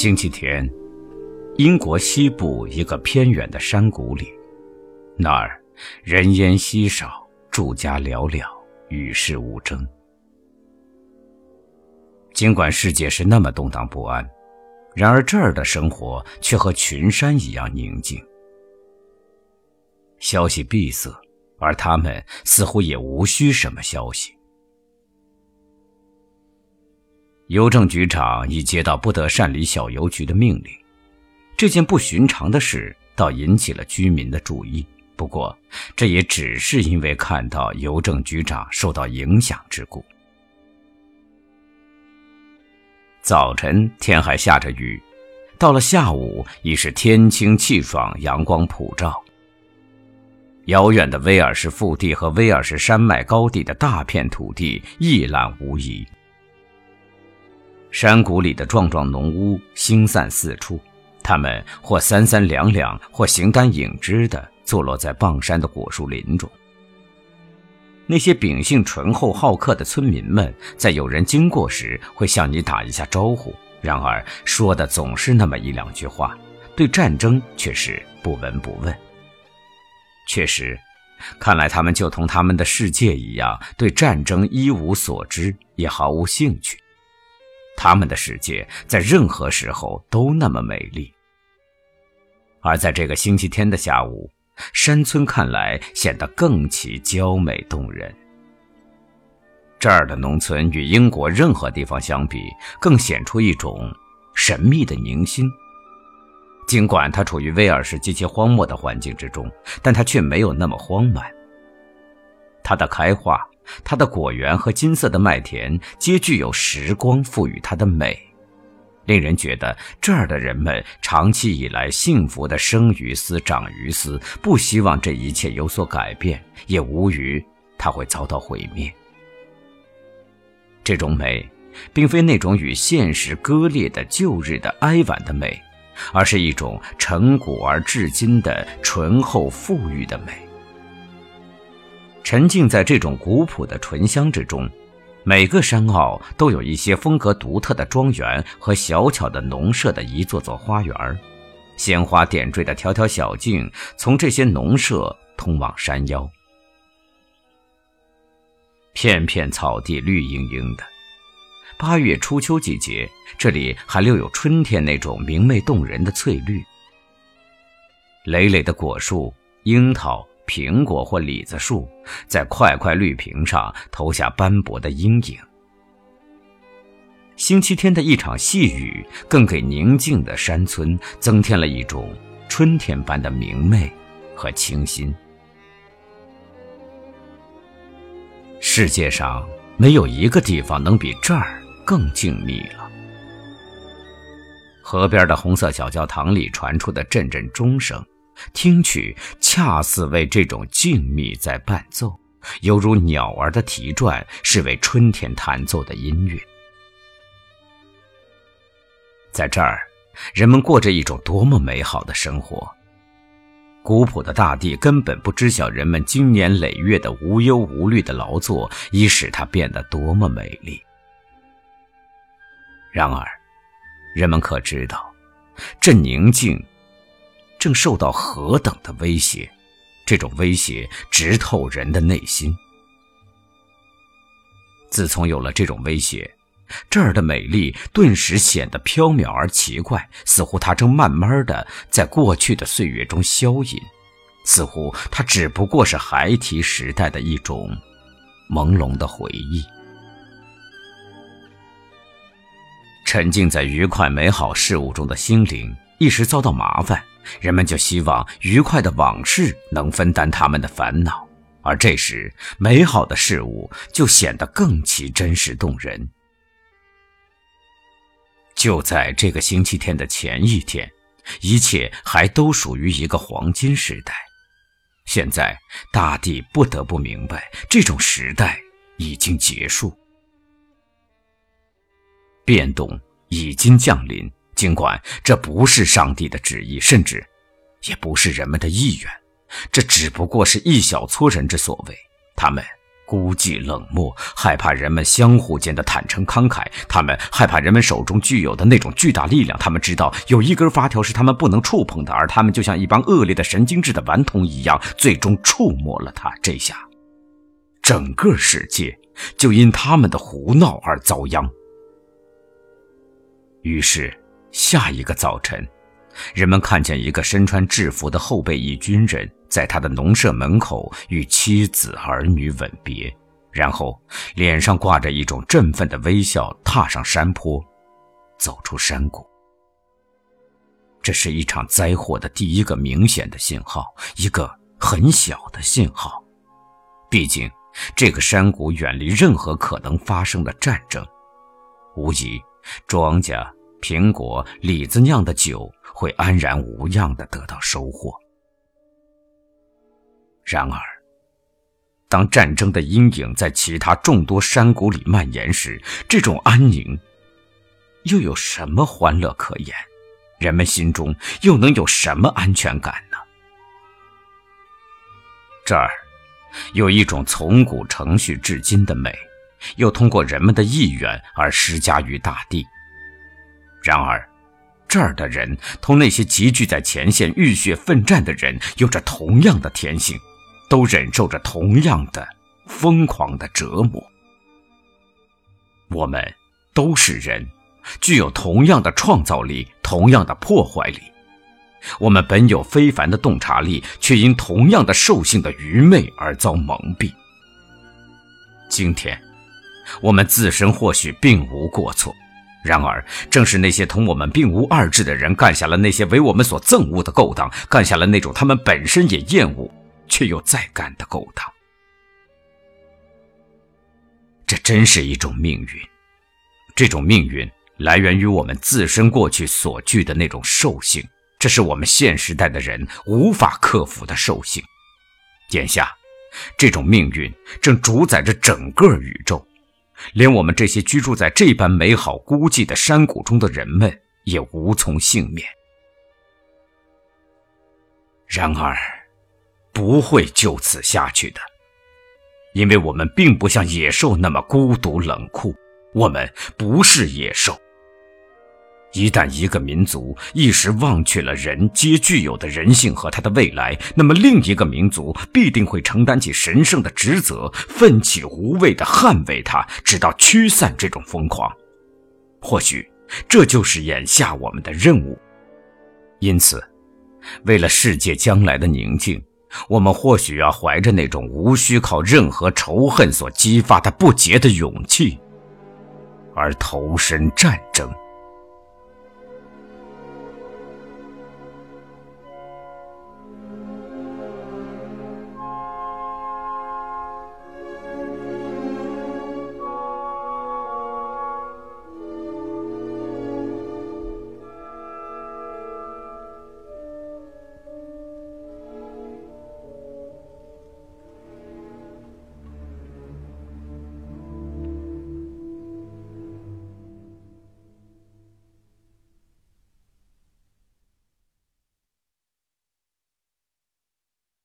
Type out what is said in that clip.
星期天，英国西部一个偏远的山谷里，那儿人烟稀少，住家寥寥，与世无争。尽管世界是那么动荡不安，然而这儿的生活却和群山一样宁静。消息闭塞，而他们似乎也无需什么消息。邮政局长已接到不得擅离小邮局的命令，这件不寻常的事倒引起了居民的注意。不过，这也只是因为看到邮政局长受到影响之故。早晨天还下着雨，到了下午已是天清气爽，阳光普照。遥远的威尔士腹地和威尔士山脉高地的大片土地一览无遗。山谷里的幢幢农屋星散四处，他们或三三两两，或形单影只的坐落在傍山的果树林中。那些秉性醇厚好客的村民们，在有人经过时会向你打一下招呼，然而说的总是那么一两句话，对战争却是不闻不问。确实，看来他们就同他们的世界一样，对战争一无所知，也毫无兴趣。他们的世界在任何时候都那么美丽，而在这个星期天的下午，山村看来显得更其娇美动人。这儿的农村与英国任何地方相比，更显出一种神秘的宁心。尽管它处于威尔士极其荒漠的环境之中，但它却没有那么荒蛮。它的开化。它的果园和金色的麦田皆具有时光赋予它的美，令人觉得这儿的人们长期以来幸福的生于斯长于斯，不希望这一切有所改变，也无虞它会遭到毁灭。这种美，并非那种与现实割裂的旧日的哀婉的美，而是一种成古而至今的醇厚富裕的美。沉浸在这种古朴的醇香之中，每个山坳都有一些风格独特的庄园和小巧的农舍的一座座花园，鲜花点缀的条条小径从这些农舍通往山腰。片片草地绿茵茵的，八月初秋季节，这里还留有春天那种明媚动人的翠绿。累累的果树，樱桃。苹果或李子树在块块绿萍上投下斑驳的阴影。星期天的一场细雨，更给宁静的山村增添了一种春天般的明媚和清新。世界上没有一个地方能比这儿更静谧了。河边的红色小教堂里传出的阵阵钟声。听曲恰似为这种静谧在伴奏，犹如鸟儿的啼啭是为春天弹奏的音乐。在这儿，人们过着一种多么美好的生活。古朴的大地根本不知晓人们经年累月的无忧无虑的劳作已使它变得多么美丽。然而，人们可知道，这宁静。正受到何等的威胁？这种威胁直透人的内心。自从有了这种威胁，这儿的美丽顿时显得飘渺而奇怪，似乎它正慢慢的在过去的岁月中消隐，似乎它只不过是孩提时代的一种朦胧的回忆。沉浸在愉快美好事物中的心灵，一时遭到麻烦。人们就希望愉快的往事能分担他们的烦恼，而这时美好的事物就显得更其真实动人。就在这个星期天的前一天，一切还都属于一个黄金时代。现在大地不得不明白，这种时代已经结束，变动已经降临。尽管这不是上帝的旨意，甚至也不是人们的意愿，这只不过是一小撮人之所为。他们孤寂冷漠，害怕人们相互间的坦诚慷慨。他们害怕人们手中具有的那种巨大力量。他们知道有一根发条是他们不能触碰的，而他们就像一帮恶劣的神经质的顽童一样，最终触摸了它。这下，整个世界就因他们的胡闹而遭殃。于是，下一个早晨，人们看见一个身穿制服的后备役军人。在他的农舍门口与妻子儿女吻别，然后脸上挂着一种振奋的微笑，踏上山坡，走出山谷。这是一场灾祸的第一个明显的信号，一个很小的信号。毕竟，这个山谷远离任何可能发生的战争，无疑，庄稼、苹果、李子酿的酒会安然无恙地得到收获。然而，当战争的阴影在其他众多山谷里蔓延时，这种安宁又有什么欢乐可言？人们心中又能有什么安全感呢？这儿有一种从古承续至今的美，又通过人们的意愿而施加于大地。然而，这儿的人同那些集聚在前线浴血奋战的人有着同样的天性。都忍受着同样的疯狂的折磨。我们都是人，具有同样的创造力，同样的破坏力。我们本有非凡的洞察力，却因同样的兽性的愚昧而遭蒙蔽。今天，我们自身或许并无过错，然而正是那些同我们并无二致的人，干下了那些为我们所憎恶的勾当，干下了那种他们本身也厌恶。却又再干的勾当，这真是一种命运。这种命运来源于我们自身过去所具的那种兽性，这是我们现时代的人无法克服的兽性。眼下，这种命运正主宰着整个宇宙，连我们这些居住在这般美好孤寂的山谷中的人们也无从幸免。然而。不会就此下去的，因为我们并不像野兽那么孤独冷酷，我们不是野兽。一旦一个民族一时忘却了人皆具有的人性和他的未来，那么另一个民族必定会承担起神圣的职责，奋起无畏地捍卫它，直到驱散这种疯狂。或许这就是眼下我们的任务。因此，为了世界将来的宁静。我们或许要怀着那种无需靠任何仇恨所激发的不竭的勇气，而投身战争。